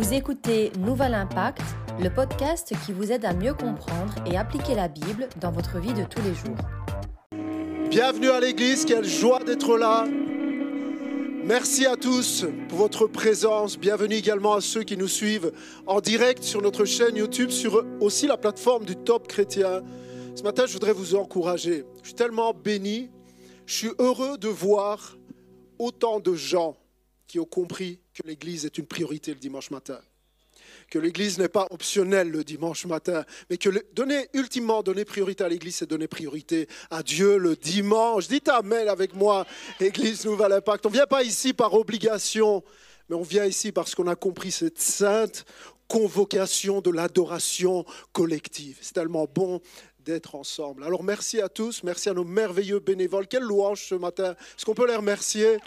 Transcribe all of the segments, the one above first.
Vous écoutez Nouvel Impact, le podcast qui vous aide à mieux comprendre et appliquer la Bible dans votre vie de tous les jours. Bienvenue à l'église, quelle joie d'être là. Merci à tous pour votre présence. Bienvenue également à ceux qui nous suivent en direct sur notre chaîne YouTube, sur aussi la plateforme du Top Chrétien. Ce matin, je voudrais vous encourager. Je suis tellement béni. Je suis heureux de voir autant de gens qui ont compris que l'Église est une priorité le dimanche matin. Que l'Église n'est pas optionnelle le dimanche matin, mais que donner, ultimement, donner priorité à l'Église, c'est donner priorité à Dieu le dimanche. Dites Amen avec moi, Église Nouvelle Impact. On ne vient pas ici par obligation, mais on vient ici parce qu'on a compris cette sainte convocation de l'adoration collective. C'est tellement bon d'être ensemble. Alors merci à tous, merci à nos merveilleux bénévoles. Quelle louange ce matin. Est-ce qu'on peut les remercier?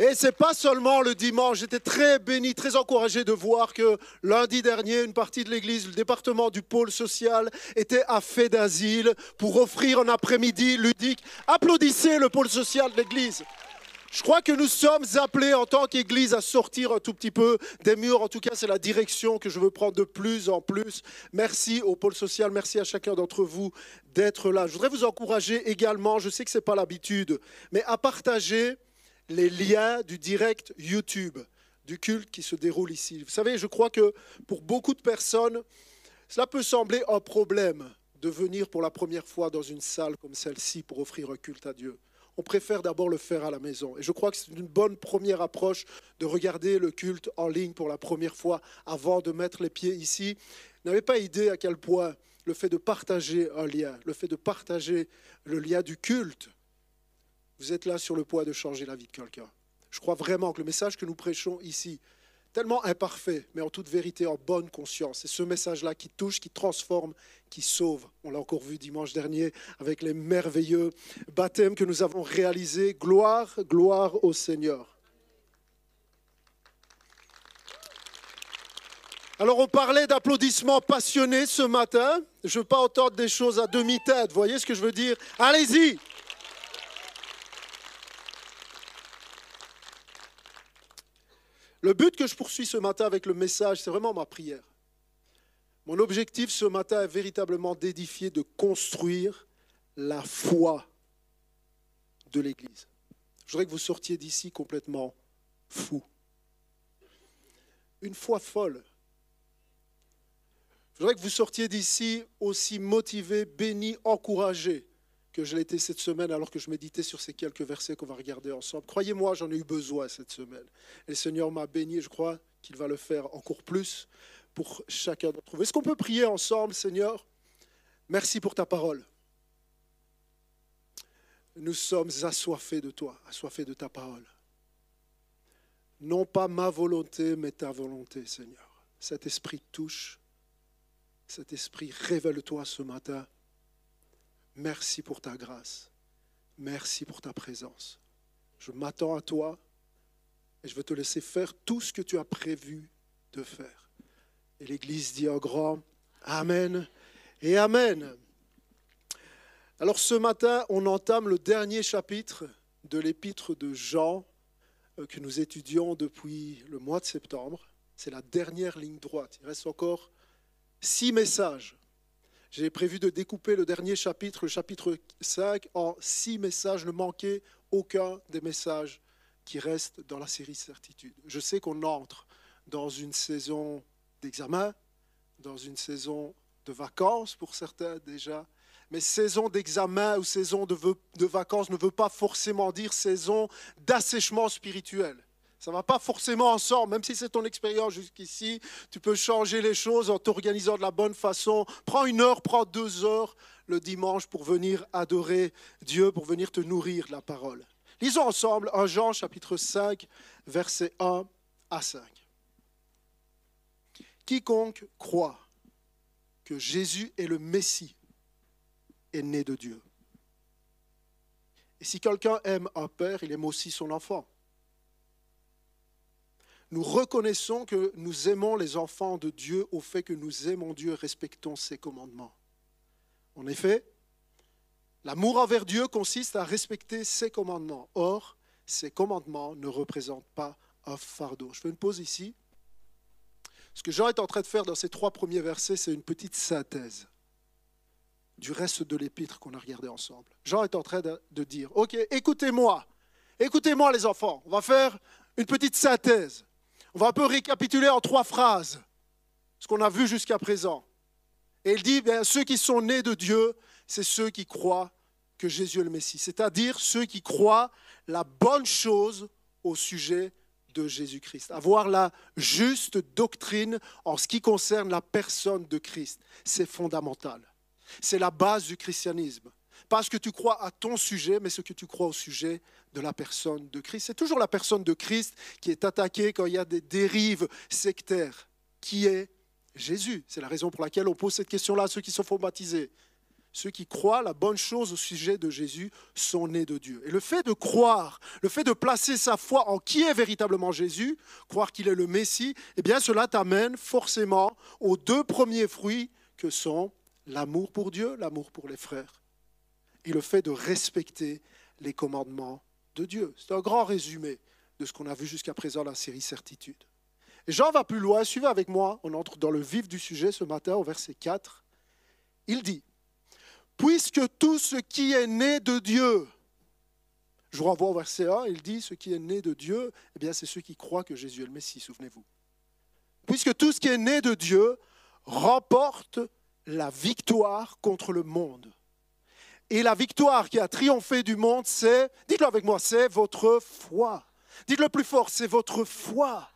Et c'est pas seulement le dimanche, j'étais très béni, très encouragé de voir que lundi dernier, une partie de l'église, le département du pôle social, était à fait d'asile pour offrir un après-midi ludique. Applaudissez le pôle social de l'église. Je crois que nous sommes appelés en tant qu'Église à sortir un tout petit peu des murs. En tout cas, c'est la direction que je veux prendre de plus en plus. Merci au pôle social, merci à chacun d'entre vous d'être là. Je voudrais vous encourager également, je sais que ce n'est pas l'habitude, mais à partager les liens du direct YouTube, du culte qui se déroule ici. Vous savez, je crois que pour beaucoup de personnes, cela peut sembler un problème de venir pour la première fois dans une salle comme celle-ci pour offrir un culte à Dieu. On préfère d'abord le faire à la maison. Et je crois que c'est une bonne première approche de regarder le culte en ligne pour la première fois avant de mettre les pieds ici. Vous n'avez pas idée à quel point le fait de partager un lien, le fait de partager le lien du culte, vous êtes là sur le poids de changer la vie de quelqu'un. Je crois vraiment que le message que nous prêchons ici, tellement imparfait, mais en toute vérité, en bonne conscience, c'est ce message-là qui touche, qui transforme, qui sauve. On l'a encore vu dimanche dernier avec les merveilleux baptêmes que nous avons réalisés. Gloire, gloire au Seigneur. Alors on parlait d'applaudissements passionnés ce matin. Je ne veux pas entendre des choses à demi-tête. Voyez ce que je veux dire? Allez-y Le but que je poursuis ce matin avec le message, c'est vraiment ma prière. Mon objectif ce matin est véritablement d'édifier, de construire la foi de l'Église. Je voudrais que vous sortiez d'ici complètement fou. Une foi folle. Je voudrais que vous sortiez d'ici aussi motivé, béni, encouragé que je l'ai été cette semaine alors que je méditais sur ces quelques versets qu'on va regarder ensemble. Croyez-moi, j'en ai eu besoin cette semaine. Et le Seigneur m'a béni je crois qu'il va le faire encore plus pour chacun d'entre vous. Est-ce qu'on peut prier ensemble, Seigneur? Merci pour ta parole. Nous sommes assoiffés de toi, assoiffés de ta parole. Non pas ma volonté, mais ta volonté, Seigneur. Cet esprit touche, cet esprit révèle-toi ce matin Merci pour ta grâce. Merci pour ta présence. Je m'attends à toi et je veux te laisser faire tout ce que tu as prévu de faire. Et l'Église dit en grand Amen et Amen. Alors ce matin, on entame le dernier chapitre de l'épître de Jean euh, que nous étudions depuis le mois de septembre. C'est la dernière ligne droite. Il reste encore six messages j'ai prévu de découper le dernier chapitre, le chapitre 5, en six messages, ne manquer aucun des messages qui restent dans la série Certitude. Je sais qu'on entre dans une saison d'examen, dans une saison de vacances pour certains déjà, mais saison d'examen ou saison de vacances ne veut pas forcément dire saison d'assèchement spirituel. Ça ne va pas forcément ensemble, même si c'est ton expérience jusqu'ici. Tu peux changer les choses en t'organisant de la bonne façon. Prends une heure, prends deux heures le dimanche pour venir adorer Dieu, pour venir te nourrir de la parole. Lisons ensemble 1 Jean chapitre 5, versets 1 à 5. Quiconque croit que Jésus est le Messie est né de Dieu. Et si quelqu'un aime un père, il aime aussi son enfant nous reconnaissons que nous aimons les enfants de Dieu au fait que nous aimons Dieu et respectons ses commandements. En effet, l'amour envers Dieu consiste à respecter ses commandements. Or, ces commandements ne représentent pas un fardeau. Je fais une pause ici. Ce que Jean est en train de faire dans ces trois premiers versets, c'est une petite synthèse du reste de l'épître qu'on a regardé ensemble. Jean est en train de, dire, OK, écoutez-moi, écoutez-moi les enfants, on va faire une petite synthèse. On va un peu récapituler en trois phrases ce qu'on a vu jusqu'à présent. Et il dit, bien, ceux qui sont nés de Dieu, c'est ceux qui croient que Jésus est le Messie, c'est-à-dire ceux qui croient la bonne chose au sujet de Jésus-Christ, avoir la juste doctrine en ce qui concerne la personne de Christ. C'est fondamental. C'est la base du christianisme. Pas ce que tu crois à ton sujet, mais ce que tu crois au sujet de la personne de Christ. C'est toujours la personne de Christ qui est attaquée quand il y a des dérives sectaires. Qui est Jésus? C'est la raison pour laquelle on pose cette question-là à ceux qui sont font baptiser. Ceux qui croient la bonne chose au sujet de Jésus sont nés de Dieu. Et le fait de croire, le fait de placer sa foi en qui est véritablement Jésus, croire qu'il est le Messie, eh bien cela t'amène forcément aux deux premiers fruits que sont l'amour pour Dieu, l'amour pour les frères, et le fait de respecter les commandements de Dieu. C'est un grand résumé de ce qu'on a vu jusqu'à présent dans la série Certitude. Jean va plus loin, suivez avec moi, on entre dans le vif du sujet ce matin au verset 4. Il dit, puisque tout ce qui est né de Dieu, je vous renvoie au verset 1, il dit, ce qui est né de Dieu, eh bien c'est ceux qui croient que Jésus est le Messie, souvenez-vous. Puisque tout ce qui est né de Dieu remporte la victoire contre le monde. Et la victoire qui a triomphé du monde, c'est, dites-le avec moi, c'est votre foi. Dites-le plus fort, c'est votre foi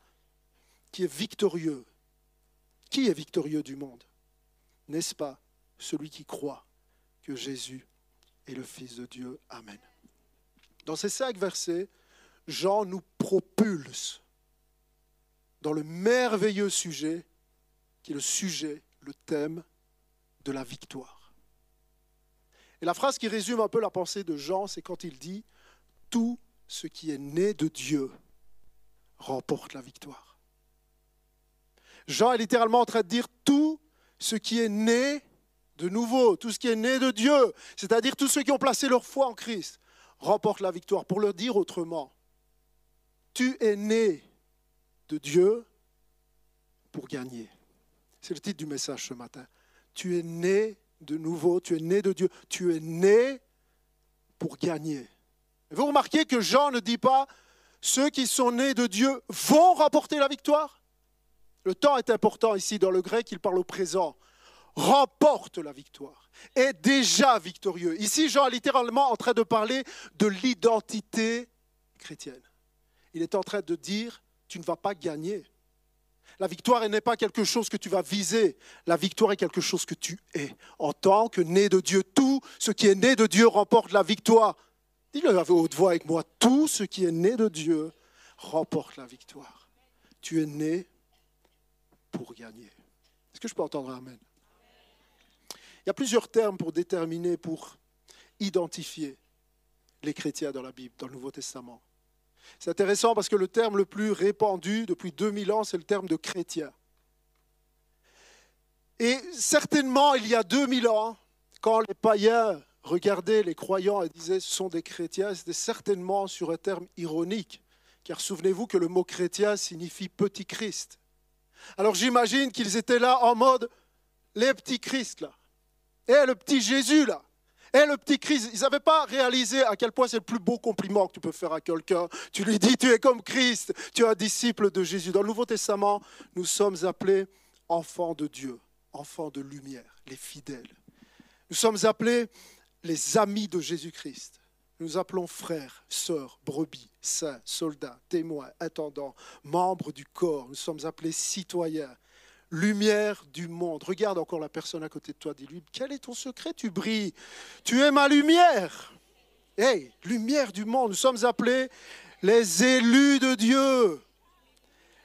qui est victorieux. Qui est victorieux du monde? N'est-ce pas celui qui croit que Jésus est le Fils de Dieu? Amen. Dans ces cinq versets, Jean nous propulse dans le merveilleux sujet qui est le sujet, le thème de la victoire. Et la phrase qui résume un peu la pensée de Jean, c'est quand il dit Tout ce qui est né de Dieu remporte la victoire. Jean est littéralement en train de dire Tout ce qui est né de nouveau, tout ce qui est né de Dieu, c'est-à-dire tous ceux qui ont placé leur foi en Christ, remportent la victoire. Pour le dire autrement, tu es né de Dieu pour gagner. C'est le titre du message ce matin. Tu es né de nouveau, tu es né de Dieu, tu es né pour gagner. vous remarquez que Jean ne dit pas ceux qui sont nés de Dieu vont remporter la victoire. Le temps est important ici dans le grec, il parle au présent remporte la victoire, est déjà victorieux. Ici, Jean est littéralement en train de parler de l'identité chrétienne. Il est en train de dire, tu ne vas pas gagner. La victoire n'est pas quelque chose que tu vas viser. La victoire est quelque chose que tu es. En tant que né de Dieu, tout ce qui est né de Dieu remporte la victoire. Dis-le à haute voix avec moi. Tout ce qui est né de Dieu remporte la victoire. Tu es né pour gagner. Est-ce que je peux entendre un Amen? Il y a plusieurs termes pour déterminer, pour identifier les chrétiens dans la Bible, dans le Nouveau Testament. C'est intéressant parce que le terme le plus répandu depuis 2000 ans, c'est le terme de chrétien. Et certainement, il y a 2000 ans, quand les païens regardaient les croyants et disaient ce sont des chrétiens, c'était certainement sur un terme ironique, car souvenez-vous que le mot chrétien signifie petit Christ. Alors j'imagine qu'ils étaient là en mode les petits Christ là. Et le petit Jésus, là. Et le petit Christ, ils n'avaient pas réalisé à quel point c'est le plus beau compliment que tu peux faire à quelqu'un. Tu lui dis, tu es comme Christ, tu es un disciple de Jésus. Dans le Nouveau Testament, nous sommes appelés enfants de Dieu, enfants de lumière, les fidèles. Nous sommes appelés les amis de Jésus-Christ. Nous appelons frères, sœurs, brebis, saints, soldats, témoins, attendants, membres du corps. Nous sommes appelés citoyens lumière du monde. Regarde encore la personne à côté de toi, dis-lui, quel est ton secret Tu brilles. Tu es ma lumière. Hey, lumière du monde. Nous sommes appelés les élus de Dieu,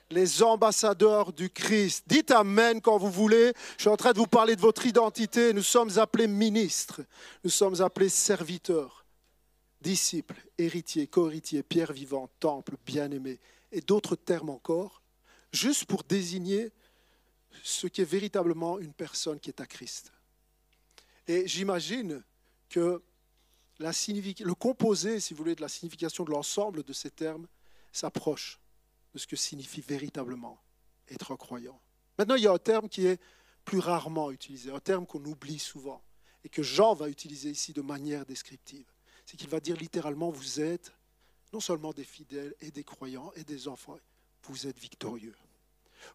les ambassadeurs du Christ. Dites Amen quand vous voulez. Je suis en train de vous parler de votre identité. Nous sommes appelés ministres. Nous sommes appelés serviteurs, disciples, héritiers, co-héritiers, pierre vivante, temple, bien-aimé, et d'autres termes encore, juste pour désigner ce qui est véritablement une personne qui est à Christ. Et j'imagine que le composé, si vous voulez, de la signification de l'ensemble de ces termes s'approche de ce que signifie véritablement être croyant. Maintenant, il y a un terme qui est plus rarement utilisé, un terme qu'on oublie souvent et que Jean va utiliser ici de manière descriptive. C'est qu'il va dire littéralement, vous êtes non seulement des fidèles et des croyants et des enfants, vous êtes victorieux.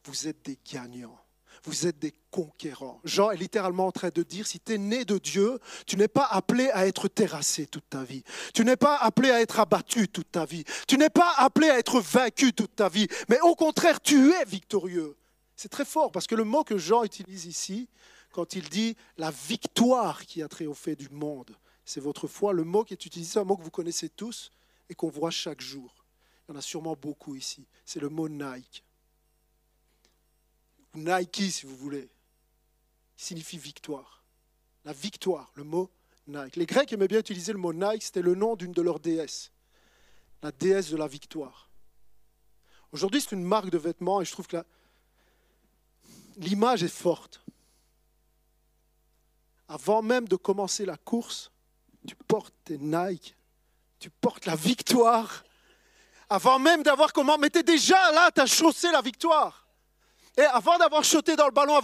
Vous êtes des gagnants. Vous êtes des conquérants. Jean est littéralement en train de dire, si tu es né de Dieu, tu n'es pas appelé à être terrassé toute ta vie. Tu n'es pas appelé à être abattu toute ta vie. Tu n'es pas appelé à être vaincu toute ta vie. Mais au contraire, tu es victorieux. C'est très fort parce que le mot que Jean utilise ici, quand il dit la victoire qui a triomphé du monde, c'est votre foi. Le mot qui est utilisé, c'est un mot que vous connaissez tous et qu'on voit chaque jour. Il y en a sûrement beaucoup ici. C'est le mot Nike. Nike, si vous voulez. Signifie victoire. La victoire, le mot Nike. Les Grecs aimaient bien utiliser le mot Nike, c'était le nom d'une de leurs déesses. La déesse de la victoire. Aujourd'hui, c'est une marque de vêtements et je trouve que l'image est forte. Avant même de commencer la course, tu portes tes Nike, tu portes la victoire. Avant même d'avoir comment, mais tu déjà là, tu as chaussé la victoire. Et avant d'avoir sauté dans le ballon,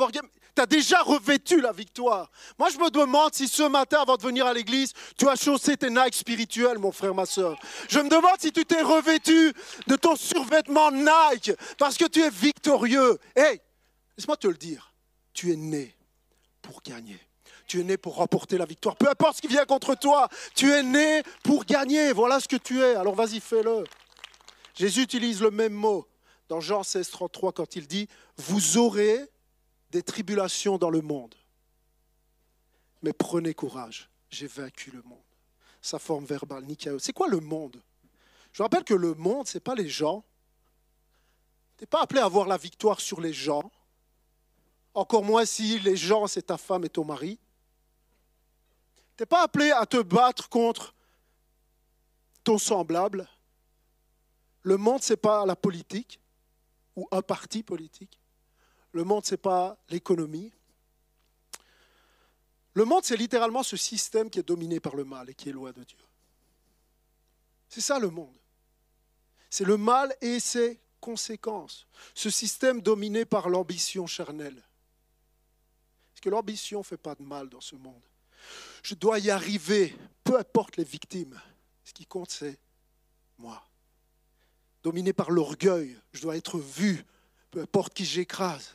tu as déjà revêtu la victoire. Moi, je me demande si ce matin, avant de venir à l'église, tu as chaussé tes Nike spirituels, mon frère, ma soeur. Je me demande si tu t'es revêtu de ton survêtement Nike parce que tu es victorieux. Hey, laisse-moi te le dire, tu es né pour gagner. Tu es né pour remporter la victoire. Peu importe ce qui vient contre toi, tu es né pour gagner. Voilà ce que tu es. Alors vas-y, fais-le. Jésus utilise le même mot dans Jean 16, 33 quand il dit, vous aurez des tribulations dans le monde. Mais prenez courage, j'ai vaincu le monde. Sa forme verbale, Nikaio. C'est quoi le monde? Je rappelle que le monde, ce n'est pas les gens. Tu n'es pas appelé à avoir la victoire sur les gens. Encore moins si les gens, c'est ta femme et ton mari. Tu n'es pas appelé à te battre contre ton semblable. Le monde, ce n'est pas la politique ou un parti politique. Le monde, ce n'est pas l'économie. Le monde, c'est littéralement ce système qui est dominé par le mal et qui est loin de Dieu. C'est ça le monde. C'est le mal et ses conséquences. Ce système dominé par l'ambition charnelle. Parce que l'ambition ne fait pas de mal dans ce monde je dois y arriver, peu importe les victimes. Ce qui compte, c'est moi. Dominé par l'orgueil, je dois être vu, peu importe qui j'écrase.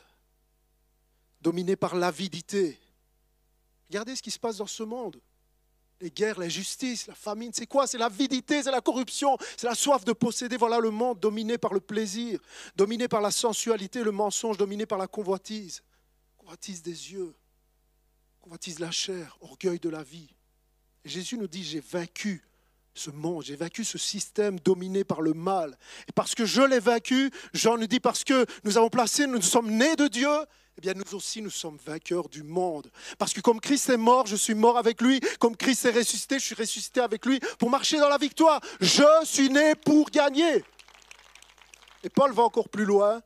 Dominé par l'avidité. Regardez ce qui se passe dans ce monde. Les guerres, la justice, la famine, c'est quoi? C'est l'avidité, c'est la corruption, c'est la soif de posséder. Voilà le monde dominé par le plaisir, dominé par la sensualité, le mensonge, dominé par la convoitise. Convoitise des yeux, convoitise la chair, orgueil de la vie. Jésus nous dit, j'ai vaincu ce monde, j'ai vaincu ce système dominé par le mal. Et parce que je l'ai vaincu, Jean nous dit, parce que nous avons placé, nous sommes nés de Dieu, eh bien nous aussi nous sommes vainqueurs du monde. Parce que comme Christ est mort, je suis mort avec lui. Comme Christ est ressuscité, je suis ressuscité avec lui pour marcher dans la victoire. Je suis né pour gagner. Et Paul va encore plus loin.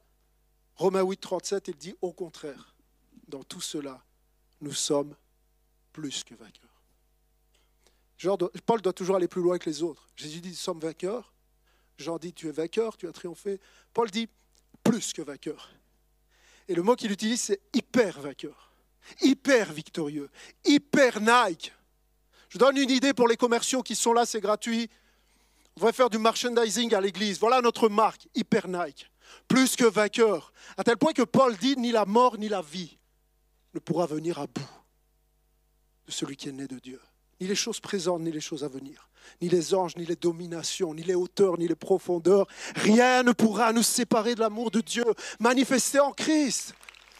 Romains 8, 37, il dit au contraire, dans tout cela, nous sommes plus que vainqueurs. Paul doit toujours aller plus loin que les autres. Jésus dit, nous sommes vainqueurs. Jean dit, tu es vainqueur, tu as triomphé. Paul dit, plus que vainqueur. Et le mot qu'il utilise, c'est hyper vainqueur, hyper victorieux, hyper Nike. Je donne une idée pour les commerciaux qui sont là, c'est gratuit. On va faire du merchandising à l'église. Voilà notre marque, hyper Nike. Plus que vainqueur. À tel point que Paul dit, ni la mort, ni la vie ne pourra venir à bout de celui qui est né de Dieu. Ni les choses présentes, ni les choses à venir. Ni les anges, ni les dominations, ni les hauteurs, ni les profondeurs. Rien ne pourra nous séparer de l'amour de Dieu manifesté en Christ.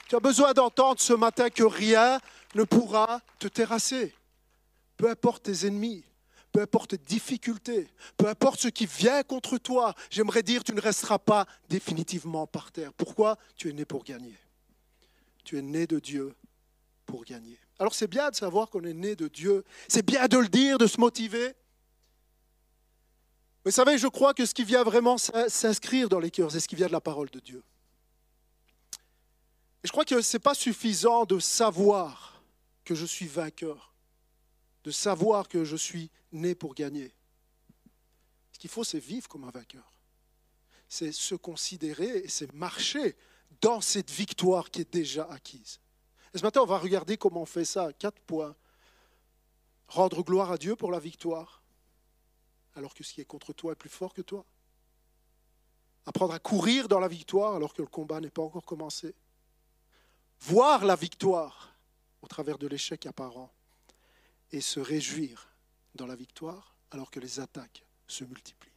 Tu as besoin d'entendre ce matin que rien ne pourra te terrasser. Peu importe tes ennemis, peu importe tes difficultés, peu importe ce qui vient contre toi, j'aimerais dire, tu ne resteras pas définitivement par terre. Pourquoi? Tu es né pour gagner. Tu es né de Dieu pour gagner. Alors c'est bien de savoir qu'on est né de Dieu. C'est bien de le dire, de se motiver. Mais vous savez, je crois que ce qui vient vraiment s'inscrire dans les cœurs, c'est ce qui vient de la parole de Dieu. Et je crois que ce n'est pas suffisant de savoir que je suis vainqueur, de savoir que je suis né pour gagner. Ce qu'il faut, c'est vivre comme un vainqueur. c'est se considérer et c'est marcher dans cette victoire qui est déjà acquise. Et ce matin, on va regarder comment on fait ça. Quatre points. Rendre gloire à Dieu pour la victoire, alors que ce qui est contre toi est plus fort que toi. Apprendre à courir dans la victoire, alors que le combat n'est pas encore commencé. Voir la victoire au travers de l'échec apparent. Et se réjouir dans la victoire, alors que les attaques se multiplient.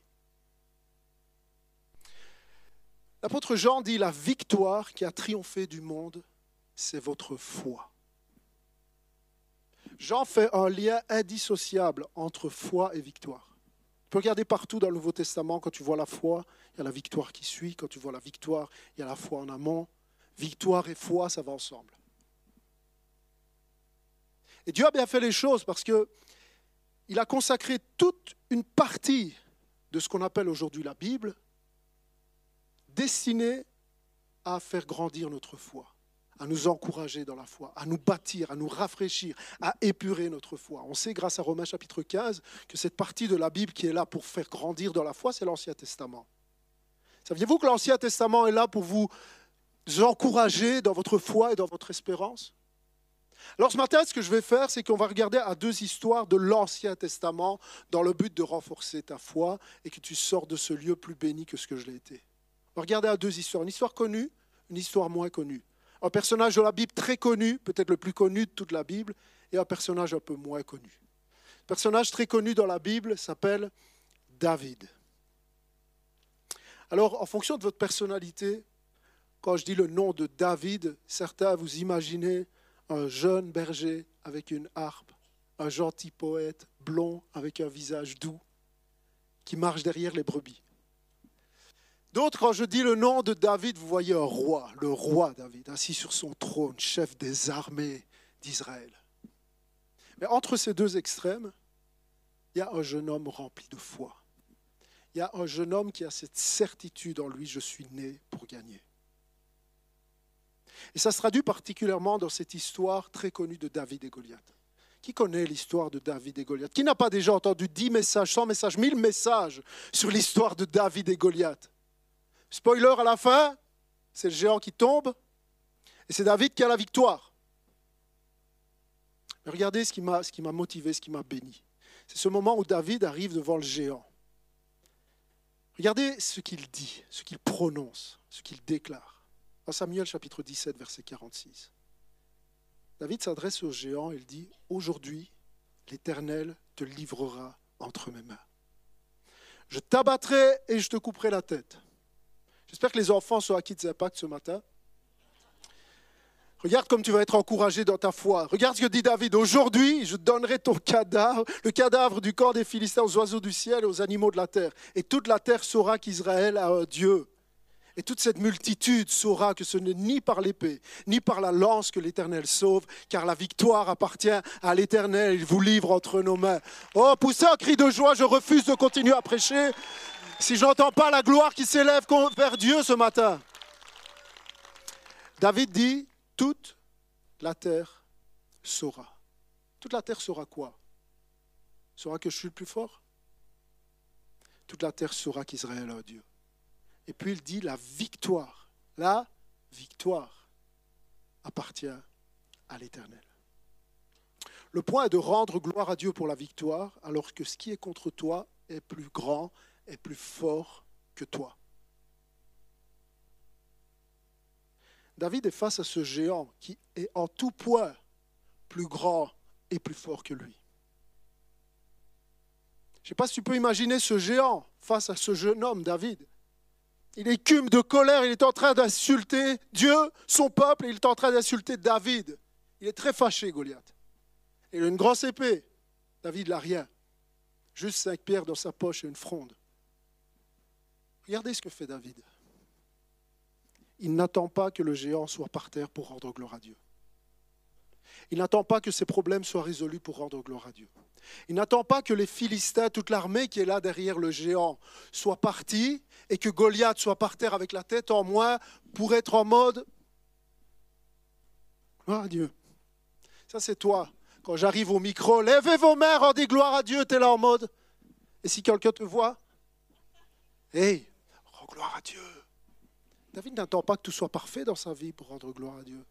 L'apôtre Jean dit la victoire qui a triomphé du monde, c'est votre foi. Jean fait un lien indissociable entre foi et victoire. Tu peux regarder partout dans le Nouveau Testament, quand tu vois la foi, il y a la victoire qui suit. Quand tu vois la victoire, il y a la foi en amont. Victoire et foi, ça va ensemble. Et Dieu a bien fait les choses parce que il a consacré toute une partie de ce qu'on appelle aujourd'hui la Bible destiné à faire grandir notre foi, à nous encourager dans la foi, à nous bâtir, à nous rafraîchir, à épurer notre foi. On sait grâce à Romains chapitre 15 que cette partie de la Bible qui est là pour faire grandir dans la foi, c'est l'Ancien Testament. Saviez-vous que l'Ancien Testament est là pour vous encourager dans votre foi et dans votre espérance? Alors ce matin, ce que je vais faire, c'est qu'on va regarder à deux histoires de l'Ancien Testament dans le but de renforcer ta foi et que tu sors de ce lieu plus béni que ce que je l'ai été. On va regarder à deux histoires. Une histoire connue, une histoire moins connue. Un personnage de la Bible très connu, peut-être le plus connu de toute la Bible, et un personnage un peu moins connu. Un personnage très connu dans la Bible s'appelle David. Alors, en fonction de votre personnalité, quand je dis le nom de David, certains vous imaginez un jeune berger avec une harpe, un gentil poète blond avec un visage doux qui marche derrière les brebis. D'autres, quand je dis le nom de David, vous voyez un roi, le roi David, assis sur son trône, chef des armées d'Israël. Mais entre ces deux extrêmes, il y a un jeune homme rempli de foi. Il y a un jeune homme qui a cette certitude en lui, je suis né pour gagner. Et ça se traduit particulièrement dans cette histoire très connue de David et Goliath. Qui connaît l'histoire de David et Goliath? Qui n'a pas déjà entendu 10 messages, 100 messages, 1000 messages sur l'histoire de David et Goliath? Spoiler à la fin, c'est le géant qui tombe et c'est David qui a la victoire. regardez ce qui m'a, ce qui m'a motivé, ce qui m'a béni. C'est ce moment où David arrive devant le géant. Regardez ce qu'il dit, ce qu'il prononce, ce qu'il déclare. Dans Samuel chapitre 17, verset 46. David s'adresse au géant et il dit, Aujourd'hui, l'Éternel te livrera entre mes mains. Je t'abattrai et je te couperai la tête. J'espère que les enfants sont acquis de impact ce matin. Regarde comme tu vas être encouragé dans ta foi. Regarde ce que dit David. Aujourd'hui, je donnerai ton cadavre, le cadavre du corps des Philistins aux oiseaux du ciel et aux animaux de la terre. Et toute la terre saura qu'Israël a un Dieu. Et toute cette multitude saura que ce n'est ni par l'épée, ni par la lance que l'Éternel sauve, car la victoire appartient à l'Éternel. Il vous livre entre nos mains. Oh, poussez un cri de joie, je refuse de continuer à prêcher si je n'entends pas la gloire qui s'élève vers Dieu ce matin. David dit, toute la terre saura. Toute la terre saura quoi? Saura que je suis le plus fort? Toute la terre saura qu'Israël a Dieu. Et puis il dit, la victoire, la victoire appartient à l'Éternel. Le point est de rendre gloire à Dieu pour la victoire, alors que ce qui est contre toi est plus grand est plus fort que toi. David est face à ce géant qui est en tout point plus grand et plus fort que lui. Je ne sais pas si tu peux imaginer ce géant face à ce jeune homme, David. Il écume de colère, il est en train d'insulter Dieu, son peuple, et il est en train d'insulter David. Il est très fâché, Goliath. Il a une grosse épée. David n'a rien. Juste cinq pierres dans sa poche et une fronde. Regardez ce que fait David. Il n'attend pas que le géant soit par terre pour rendre gloire à Dieu. Il n'attend pas que ses problèmes soient résolus pour rendre gloire à Dieu. Il n'attend pas que les Philistins, toute l'armée qui est là derrière le géant, soit partis et que Goliath soit par terre avec la tête en moins pour être en mode gloire à Dieu. Ça, c'est toi. Quand j'arrive au micro, levez vos mains, rendez gloire à Dieu, tu es là en mode. Et si quelqu'un te voit, hey, gloire à Dieu. David n'attend pas que tout soit parfait dans sa vie pour rendre gloire à Dieu.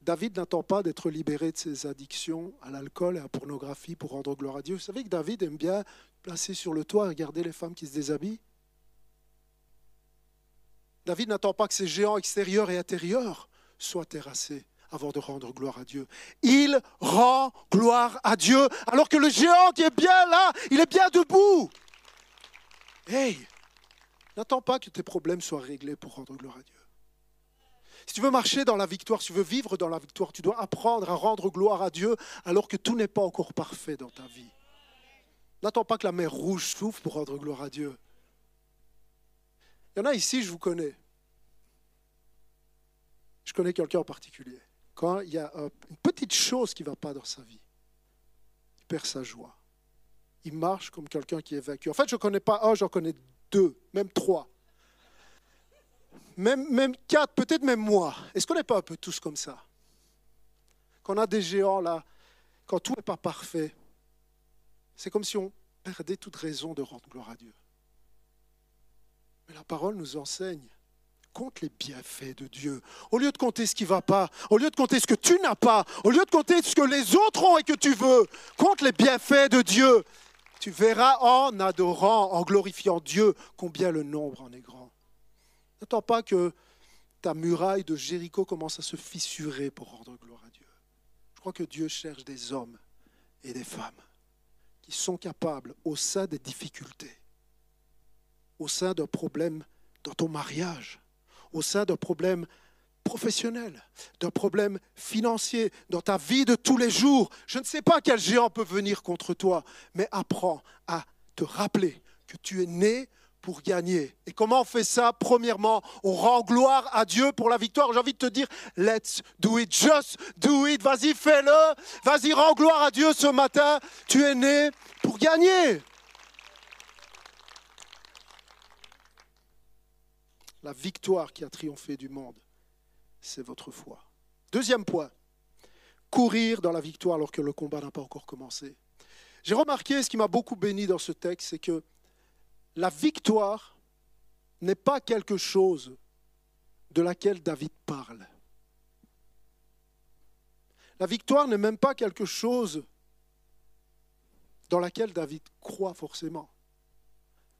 David n'attend pas d'être libéré de ses addictions à l'alcool et à la pornographie pour rendre gloire à Dieu. Vous savez que David aime bien placer sur le toit et regarder les femmes qui se déshabillent David n'attend pas que ses géants extérieurs et intérieurs soient terrassés avant de rendre gloire à Dieu. Il rend gloire à Dieu alors que le géant qui est bien là, il est bien debout. Hey, n'attends pas que tes problèmes soient réglés pour rendre gloire à Dieu. Si tu veux marcher dans la victoire, si tu veux vivre dans la victoire, tu dois apprendre à rendre gloire à Dieu alors que tout n'est pas encore parfait dans ta vie. N'attends pas que la mer rouge souffre pour rendre gloire à Dieu. Il y en a ici, je vous connais. Je connais quelqu'un en particulier. Quand il y a une petite chose qui ne va pas dans sa vie, il perd sa joie. Il marche comme quelqu'un qui est vaincu. En fait, je ne connais pas un, j'en connais deux, même trois. Même, même quatre, peut-être même moi. Est-ce qu'on n'est pas un peu tous comme ça? Quand on a des géants là, quand tout n'est pas parfait, c'est comme si on perdait toute raison de rendre gloire à Dieu. Mais la parole nous enseigne compte les bienfaits de Dieu. Au lieu de compter ce qui ne va pas, au lieu de compter ce que tu n'as pas, au lieu de compter ce que les autres ont et que tu veux, compte les bienfaits de Dieu. Tu verras en adorant, en glorifiant Dieu, combien le nombre en est grand. N'attends pas que ta muraille de Jéricho commence à se fissurer pour rendre gloire à Dieu. Je crois que Dieu cherche des hommes et des femmes qui sont capables, au sein des difficultés, au sein d'un problème dans ton mariage, au sein d'un problème professionnel, d'un problème financier, dans ta vie de tous les jours. Je ne sais pas quel géant peut venir contre toi, mais apprends à te rappeler que tu es né pour gagner. Et comment on fait ça? Premièrement, on rend gloire à Dieu pour la victoire. J'ai envie de te dire, let's do it, just do it. Vas-y, fais-le. Vas-y, rends gloire à Dieu ce matin. Tu es né pour gagner. La victoire qui a triomphé du monde, c'est votre foi. Deuxième point, courir dans la victoire alors que le combat n'a pas encore commencé. J'ai remarqué, ce qui m'a beaucoup béni dans ce texte, c'est que la victoire n'est pas quelque chose de laquelle David parle. La victoire n'est même pas quelque chose dans laquelle David croit forcément.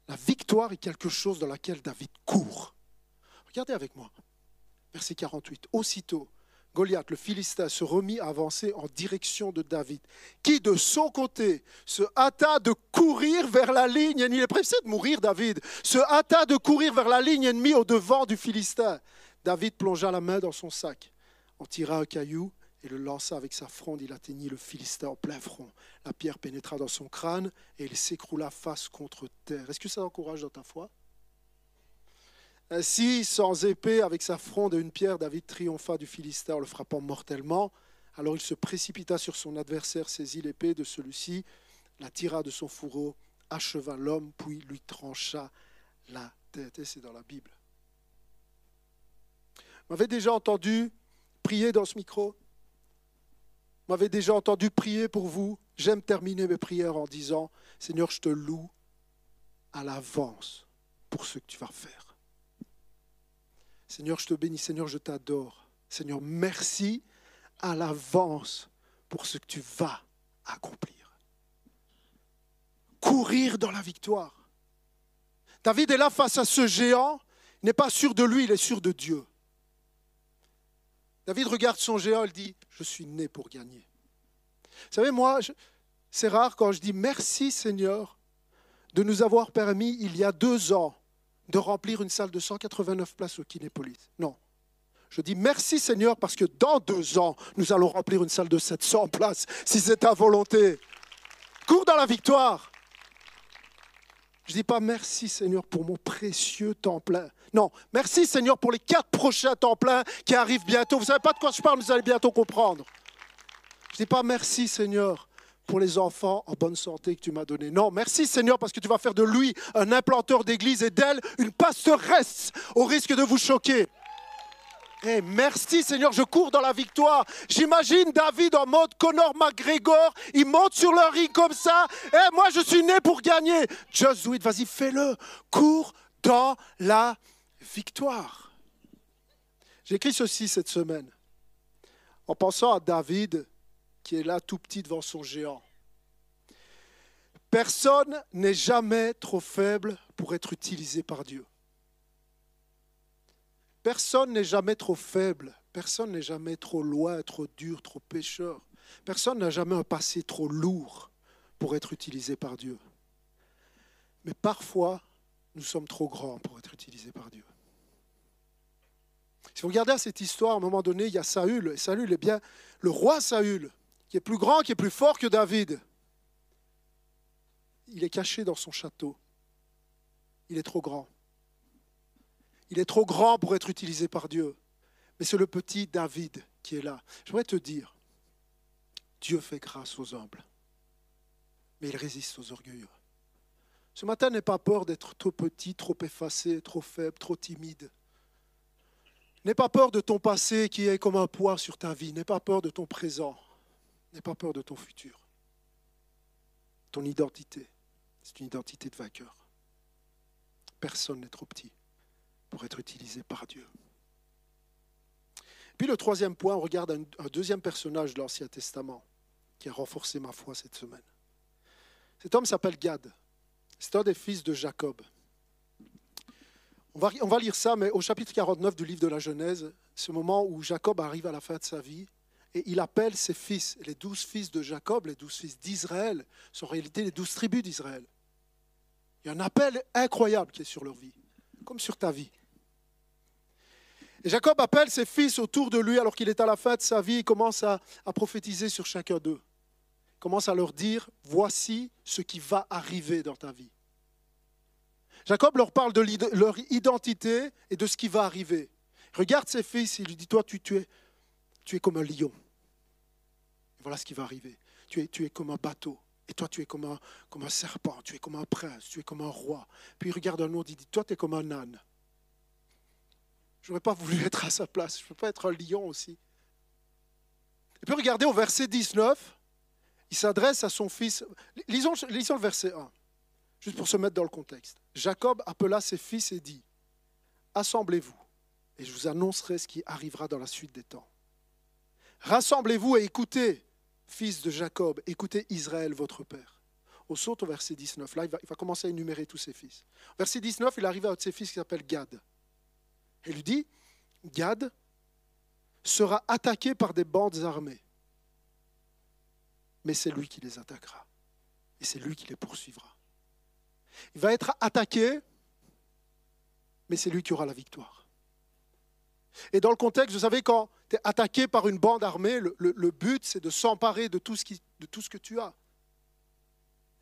La victoire est quelque chose dans laquelle David court. Regardez avec moi. Verset 48. Aussitôt, Goliath, le Philistin, se remit à avancer en direction de David, qui de son côté se hâta de courir vers la ligne ennemie. Il est pressé de mourir, David. Se hâta de courir vers la ligne ennemie au devant du Philistin. David plongea la main dans son sac, en tira un caillou et le lança avec sa fronde. Il atteignit le Philistin en plein front. La pierre pénétra dans son crâne et il s'écroula face contre terre. Est-ce que ça encourage dans ta foi? Ainsi, sans épée, avec sa fronde et une pierre, David triompha du Philistin en le frappant mortellement. Alors il se précipita sur son adversaire, saisit l'épée de celui-ci, la tira de son fourreau, acheva l'homme, puis lui trancha la tête. Et c'est dans la Bible. Vous m'avez déjà entendu prier dans ce micro? Vous m'avez déjà entendu prier pour vous? J'aime terminer mes prières en disant, Seigneur, je te loue à l'avance pour ce que tu vas faire. Seigneur, je te bénis, Seigneur, je t'adore. Seigneur, merci à l'avance pour ce que tu vas accomplir. Courir dans la victoire. David est là face à ce géant, il n'est pas sûr de lui, il est sûr de Dieu. David regarde son géant, il dit, je suis né pour gagner. Vous savez, moi, c'est rare quand je dis merci Seigneur de nous avoir permis, il y a deux ans, de remplir une salle de 189 places au Kinépolis. Non. Je dis merci Seigneur parce que dans deux ans, nous allons remplir une salle de 700 places, si c'est ta volonté. Cours dans la victoire. Je ne dis pas merci Seigneur pour mon précieux temps plein. Non, merci Seigneur pour les quatre prochains temps pleins qui arrivent bientôt. Vous ne savez pas de quoi je parle, vous allez bientôt comprendre. Je ne dis pas merci Seigneur pour les enfants en bonne santé que tu m'as donné. Non, merci Seigneur parce que tu vas faire de lui un implanteur d'église et d'elle une pastoresse au risque de vous choquer. Eh, merci Seigneur, je cours dans la victoire. J'imagine David en mode Conor McGregor, il monte sur le ring comme ça. Eh, moi je suis né pour gagner. Just do it, vas-y, fais-le. Cours dans la victoire. J'ai écrit ceci cette semaine en pensant à David qui est là tout petit devant son géant. Personne n'est jamais trop faible pour être utilisé par Dieu. Personne n'est jamais trop faible. Personne n'est jamais trop loin, trop dur, trop pécheur. Personne n'a jamais un passé trop lourd pour être utilisé par Dieu. Mais parfois, nous sommes trop grands pour être utilisés par Dieu. Si vous regardez à cette histoire, à un moment donné, il y a Saül, et Saül est bien le roi Saül, qui est plus grand, qui est plus fort que David. Il est caché dans son château. Il est trop grand. Il est trop grand pour être utilisé par Dieu. Mais c'est le petit David qui est là. Je voudrais te dire, Dieu fait grâce aux humbles, mais il résiste aux orgueilleux. Ce matin, n'aie pas peur d'être trop petit, trop effacé, trop faible, trop timide. N'aie pas peur de ton passé qui est comme un poids sur ta vie. N'aie pas peur de ton présent. N'aie pas peur de ton futur. Ton identité, c'est une identité de vainqueur. Personne n'est trop petit pour être utilisé par Dieu. Puis le troisième point, on regarde un, deuxième personnage de l'Ancien Testament qui a renforcé ma foi cette semaine. Cet homme s'appelle Gad. C'est un des fils de Jacob. On va, on va, lire ça, mais au chapitre 49 du livre de la Genèse, ce moment où Jacob arrive à la fin de sa vie, et il appelle ses fils, les douze fils de Jacob, les douze fils d'Israël, sont en réalité les douze tribus d'Israël. Il y a un appel incroyable qui est sur leur vie, comme sur ta vie. Et Jacob appelle ses fils autour de lui alors qu'il est à la fin de sa vie. Il commence à, prophétiser sur chacun d'eux. Il commence à leur dire, voici ce qui va arriver dans ta vie. Jacob leur parle de leur identité et de ce qui va arriver. Regarde ses fils, il lui dit, toi tu, es, tu es comme un lion. Voilà ce qui va arriver. Tu es, tu comme un bateau. Et toi, tu es comme un, comme un serpent, tu es comme un prince, tu es comme un roi. Puis il regarde un autre, il dit, toi, tu es comme un âne. Je n'aurais pas voulu être à sa place. Je ne peux pas être un lion aussi. Et puis regardez au verset 19, il s'adresse à son fils. Lisons, lisons le verset 1, juste pour se mettre dans le contexte. Jacob appela ses fils et dit, Assemblez-vous, et je vous annoncerai ce qui arrivera dans la suite des temps. Rassemblez-vous et écoutez, fils de Jacob, écoutez Israël, votre père. Au saut au verset 19, là il va, il va commencer à énumérer tous ses fils. Verset 19, il arrive à un de ses fils qui s'appelle Gad. Il lui dit, Gad sera attaqué par des bandes armées. Mais c'est lui qui les attaquera. Et c'est lui qui les poursuivra. Il va être attaqué, mais c'est lui qui aura la victoire. Et dans le contexte, vous savez, quand tu es attaqué par une bande armée, le, but, c'est de s'emparer de, tout ce que tu as.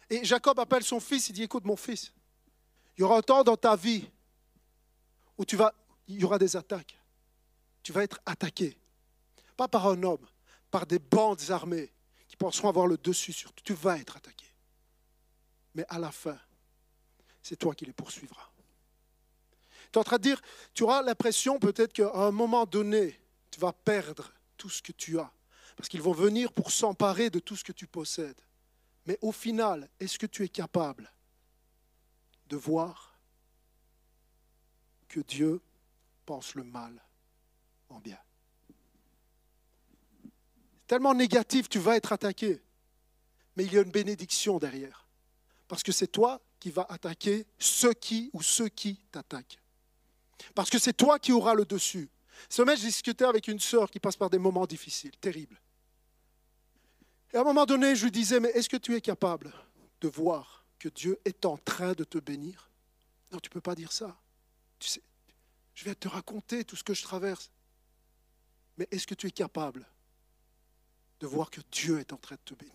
Et Jacob appelle son fils, il dit, écoute mon fils, il y aura un temps dans ta vie où tu vas il y aura des attaques. Tu vas être attaqué. Pas par un homme, par des bandes armées qui penseront avoir le dessus sur toi. Tu vas être attaqué. Mais à la fin, c'est toi qui les poursuivras. Tu es en train de dire, tu auras l'impression peut-être qu'à un moment donné, tu vas perdre tout ce que tu as. Parce qu'ils vont venir pour s'emparer de tout ce que tu possèdes. Mais au final, est-ce que tu es capable de voir que Dieu pense le mal en bien? Tellement négatif, tu vas être attaqué. Mais il y a une bénédiction derrière. Parce que c'est toi qui vas attaquer ceux qui ou ceux qui t'attaquent. Parce que c'est toi qui auras le dessus. Ce matin, j'ai discuté avec une sœur qui passe par des moments difficiles, terribles. Et à un moment donné, je lui disais, mais est-ce que tu es capable de voir que Dieu est en train de te bénir? Non, tu ne peux pas dire ça. Tu sais, je vais te raconter tout ce que je traverse. Mais est-ce que tu es capable de voir que Dieu est en train de te bénir?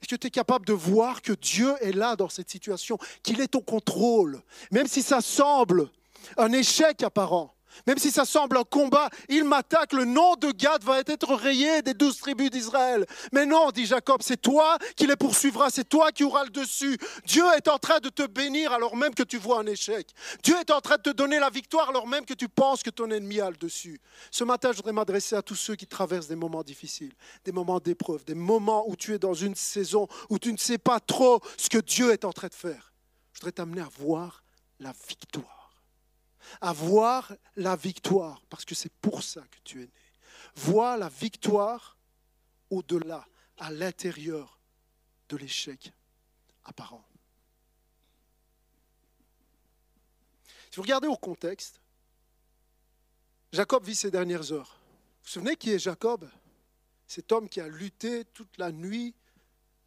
Est-ce que tu es capable de voir que Dieu est là dans cette situation, qu'il est au contrôle, même si ça semble un échec apparent Même si ça semble un combat, il m'attaque, le nom de Gad va être rayé des douze tribus d'Israël. Mais non, dit Jacob, c'est toi qui les poursuivras, c'est toi qui auras le dessus. Dieu est en train de te bénir alors même que tu vois un échec. Dieu est en train de te donner la victoire alors même que tu penses que ton ennemi a le dessus. Ce matin, je voudrais m'adresser à tous ceux qui traversent des moments difficiles, des moments d'épreuve, des moments où tu es dans une saison où tu ne sais pas trop ce que Dieu est en train de faire. Je voudrais t'amener à voir la victoire à voir la victoire, parce que c'est pour ça que tu es né. Vois la victoire au-delà, à l'intérieur de l'échec apparent. Si vous regardez au contexte, Jacob vit ses dernières heures. Vous vous souvenez qui est Jacob? Cet homme qui a lutté toute la nuit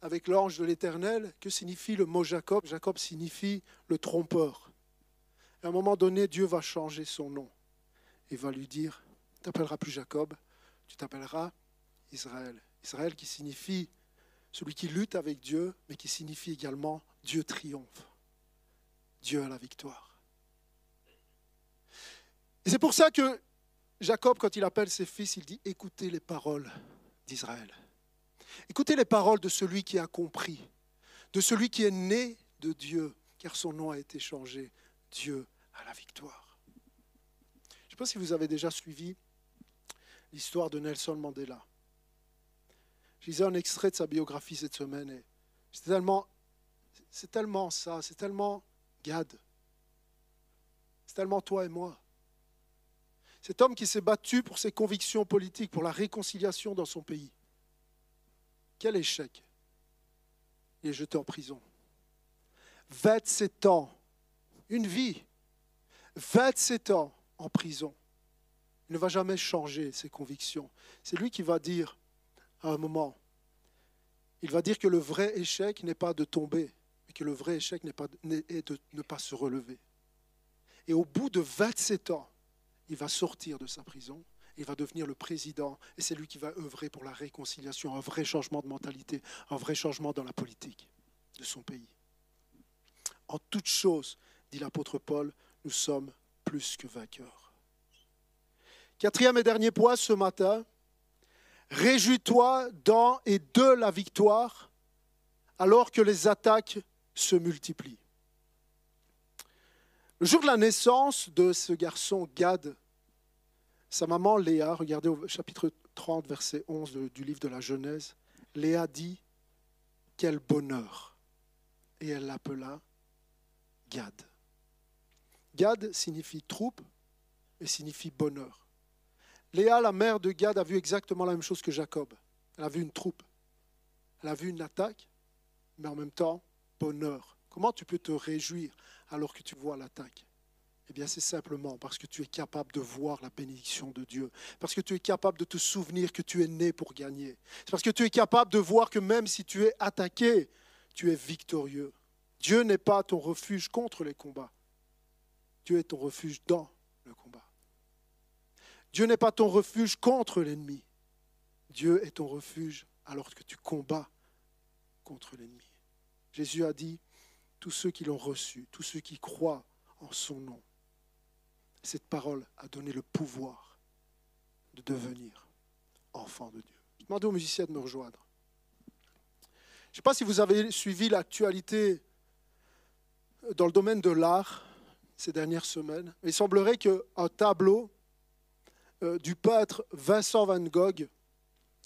avec l'ange de l'Éternel. Que signifie le mot Jacob? Jacob signifie le trompeur. À un moment donné, Dieu va changer son nom et va lui dire, tu t'appelleras plus Jacob, tu t'appelleras Israël. Israël qui signifie celui qui lutte avec Dieu, mais qui signifie également Dieu triomphe. Dieu a la victoire. Et c'est pour ça que Jacob, quand il appelle ses fils, il dit, écoutez les paroles d'Israël. Écoutez les paroles de celui qui a compris, de celui qui est né de Dieu, car son nom a été changé Dieu a la victoire. Je ne sais pas si vous avez déjà suivi l'histoire de Nelson Mandela. Je lisais un extrait de sa biographie cette semaine et c'est tellement, c'est tellement ça, c'est tellement Gad. C'est tellement toi et moi. Cet homme qui s'est battu pour ses convictions politiques, pour la réconciliation dans son pays. Quel échec. Il est jeté en prison. 27 ans une vie, 27 ans en prison. Il ne va jamais changer ses convictions. C'est lui qui va dire à un moment, il va dire que le vrai échec n'est pas de tomber, mais que le vrai échec n'est pas est de ne pas se relever. Et au bout de 27 ans, il va sortir de sa prison, il va devenir le président, et c'est lui qui va œuvrer pour la réconciliation, un vrai changement de mentalité, un vrai changement dans la politique de son pays. En toute chose, dit l'apôtre Paul, nous sommes plus que vainqueurs. Quatrième et dernier point ce matin, réjouis-toi dans et de la victoire alors que les attaques se multiplient. Le jour de la naissance de ce garçon Gad, sa maman Léa, regardez au chapitre 30, verset 11 du livre de la Genèse, Léa dit, quel bonheur. Et elle l'appela Gad. Gad signifie troupe et signifie bonheur. Léa, la mère de Gad, a vu exactement la même chose que Jacob. Elle a vu une troupe. Elle a vu une attaque, mais en même temps, bonheur. Comment tu peux te réjouir alors que tu vois l'attaque? Eh bien, c'est simplement parce que tu es capable de voir la bénédiction de Dieu, parce que tu es capable de te souvenir que tu es né pour gagner, c'est parce que tu es capable de voir que même si tu es attaqué, tu es victorieux. Dieu n'est pas ton refuge contre les combats, Dieu est ton refuge dans le combat. Dieu n'est pas ton refuge contre l'ennemi. Dieu est ton refuge alors que tu combats contre l'ennemi. Jésus a dit, tous ceux qui l'ont reçu, tous ceux qui croient en son nom, cette parole a donné le pouvoir de devenir enfant de Dieu. Je demande aux musiciens de me rejoindre. Je ne sais pas si vous avez suivi l'actualité dans le domaine de l'art ces dernières semaines. Il semblerait qu'un tableau euh, du peintre Vincent Van Gogh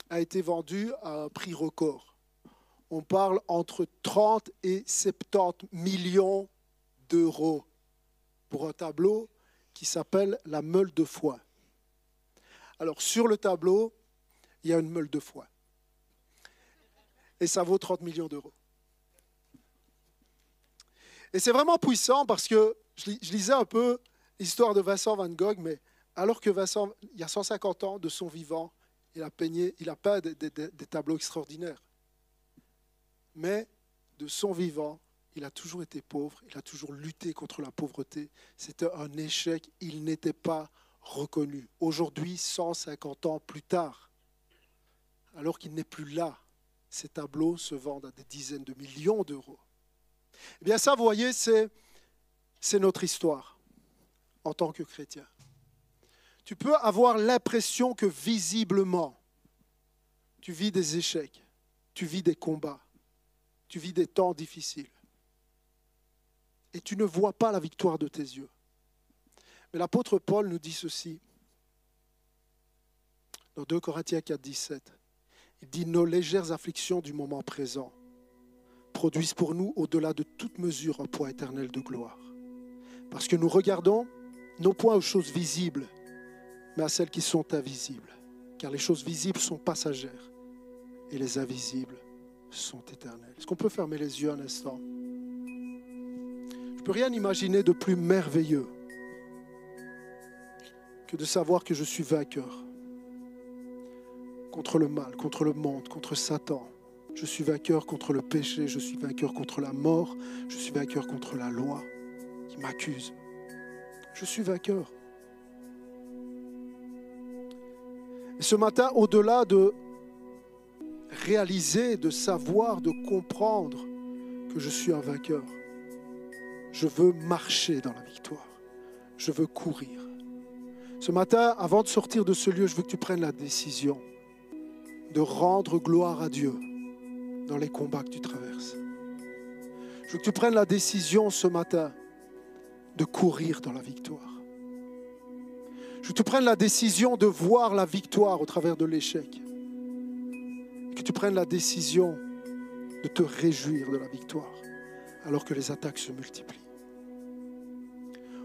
a été vendu à un prix record. On parle entre 30 et 70 millions d'euros pour un tableau qui s'appelle La meule de foie. Alors sur le tableau, il y a une meule de foie. Et ça vaut 30 millions d'euros. Et c'est vraiment puissant parce que je, lisais un peu l'histoire de Vincent Van Gogh, mais alors que Vincent, il y a 150 ans de son vivant, il a peigné, il a peint des, tableaux extraordinaires. Mais de son vivant, il a toujours été pauvre, il a toujours lutté contre la pauvreté. C'était un échec, il n'était pas reconnu. Aujourd'hui, 150 ans plus tard, alors qu'il n'est plus là, ces tableaux se vendent à des dizaines de millions d'euros. Eh bien ça, vous voyez, c'est c'est notre histoire en tant que chrétien. Tu peux avoir l'impression que visiblement, tu vis des échecs, tu vis des combats, tu vis des temps difficiles. Et tu ne vois pas la victoire de tes yeux. Mais l'apôtre Paul nous dit ceci dans 2 Corinthiens 4, 17. Il dit Nos légères afflictions du moment présent produisent pour nous, au-delà de toute mesure, un poids éternel de gloire. Parce que nous regardons non point aux choses visibles, mais à celles qui sont invisibles. Car les choses visibles sont passagères et les invisibles sont éternelles. Est-ce qu'on peut fermer les yeux un instant? Je ne peux rien imaginer de plus merveilleux que de savoir que je suis vainqueur contre le mal, contre le monde, contre Satan. Je suis vainqueur contre le péché, je suis vainqueur contre la mort, je suis vainqueur contre la loi qui m'accuse. Je suis vainqueur. Et ce matin, au-delà de réaliser, de savoir, de comprendre que je suis un vainqueur, je veux marcher dans la victoire. Je veux courir. Ce matin, avant de sortir de ce lieu, je veux que tu prennes la décision de rendre gloire à Dieu dans les combats que tu traverses. Je veux que tu prennes la décision ce matin de courir dans la victoire. Je tu prennes la décision de voir la victoire au travers de l'échec. Que tu prennes la décision de te réjouir de la victoire alors que les attaques se multiplient.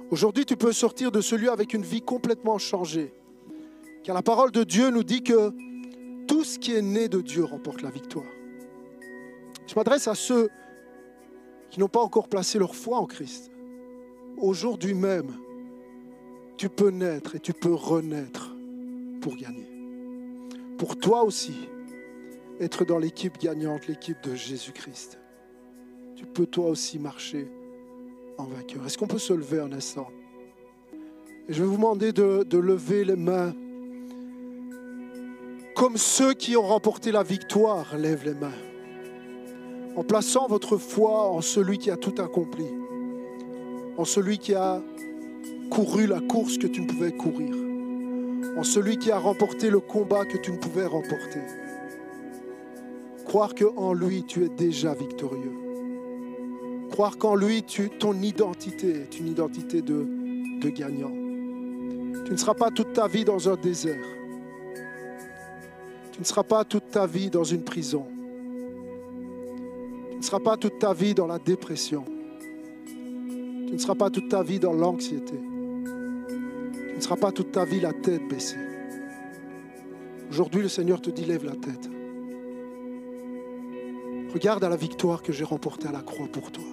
Aujourd'hui, tu peux sortir de ce lieu avec une vie complètement changée. Car la parole de Dieu nous dit que tout ce qui est né de Dieu remporte la victoire. Je m'adresse à ceux qui n'ont pas encore placé leur foi en Christ. Aujourd'hui même, tu peux naître et tu peux renaître pour gagner. Pour toi aussi, être dans l'équipe gagnante, l'équipe de Jésus-Christ. Tu peux toi aussi marcher en vainqueur. Est-ce qu'on peut se lever un instant? Je vais vous demander de, de lever les mains comme ceux qui ont remporté la victoire lèvent les mains. En plaçant votre foi en celui qui a tout accompli, en celui qui a couru la course que tu ne pouvais courir, en celui qui a remporté le combat que tu ne pouvais remporter. Croire qu'en lui, tu es déjà victorieux. Croire qu'en lui, ton identité est une identité de, de gagnant. Tu ne seras pas toute ta vie dans un désert. Tu ne seras pas toute ta vie dans une prison. Tu ne seras pas toute ta vie dans la dépression. Tu ne seras pas toute ta vie dans l'anxiété ne sera pas toute ta vie la tête baissée. Aujourd'hui, le Seigneur te dit, lève la tête. Regarde à la victoire que j'ai remportée à la croix pour toi.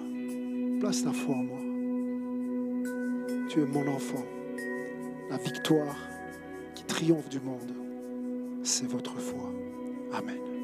Place ta foi en moi. Tu es mon enfant. La victoire qui triomphe du monde, c'est votre foi. Amen.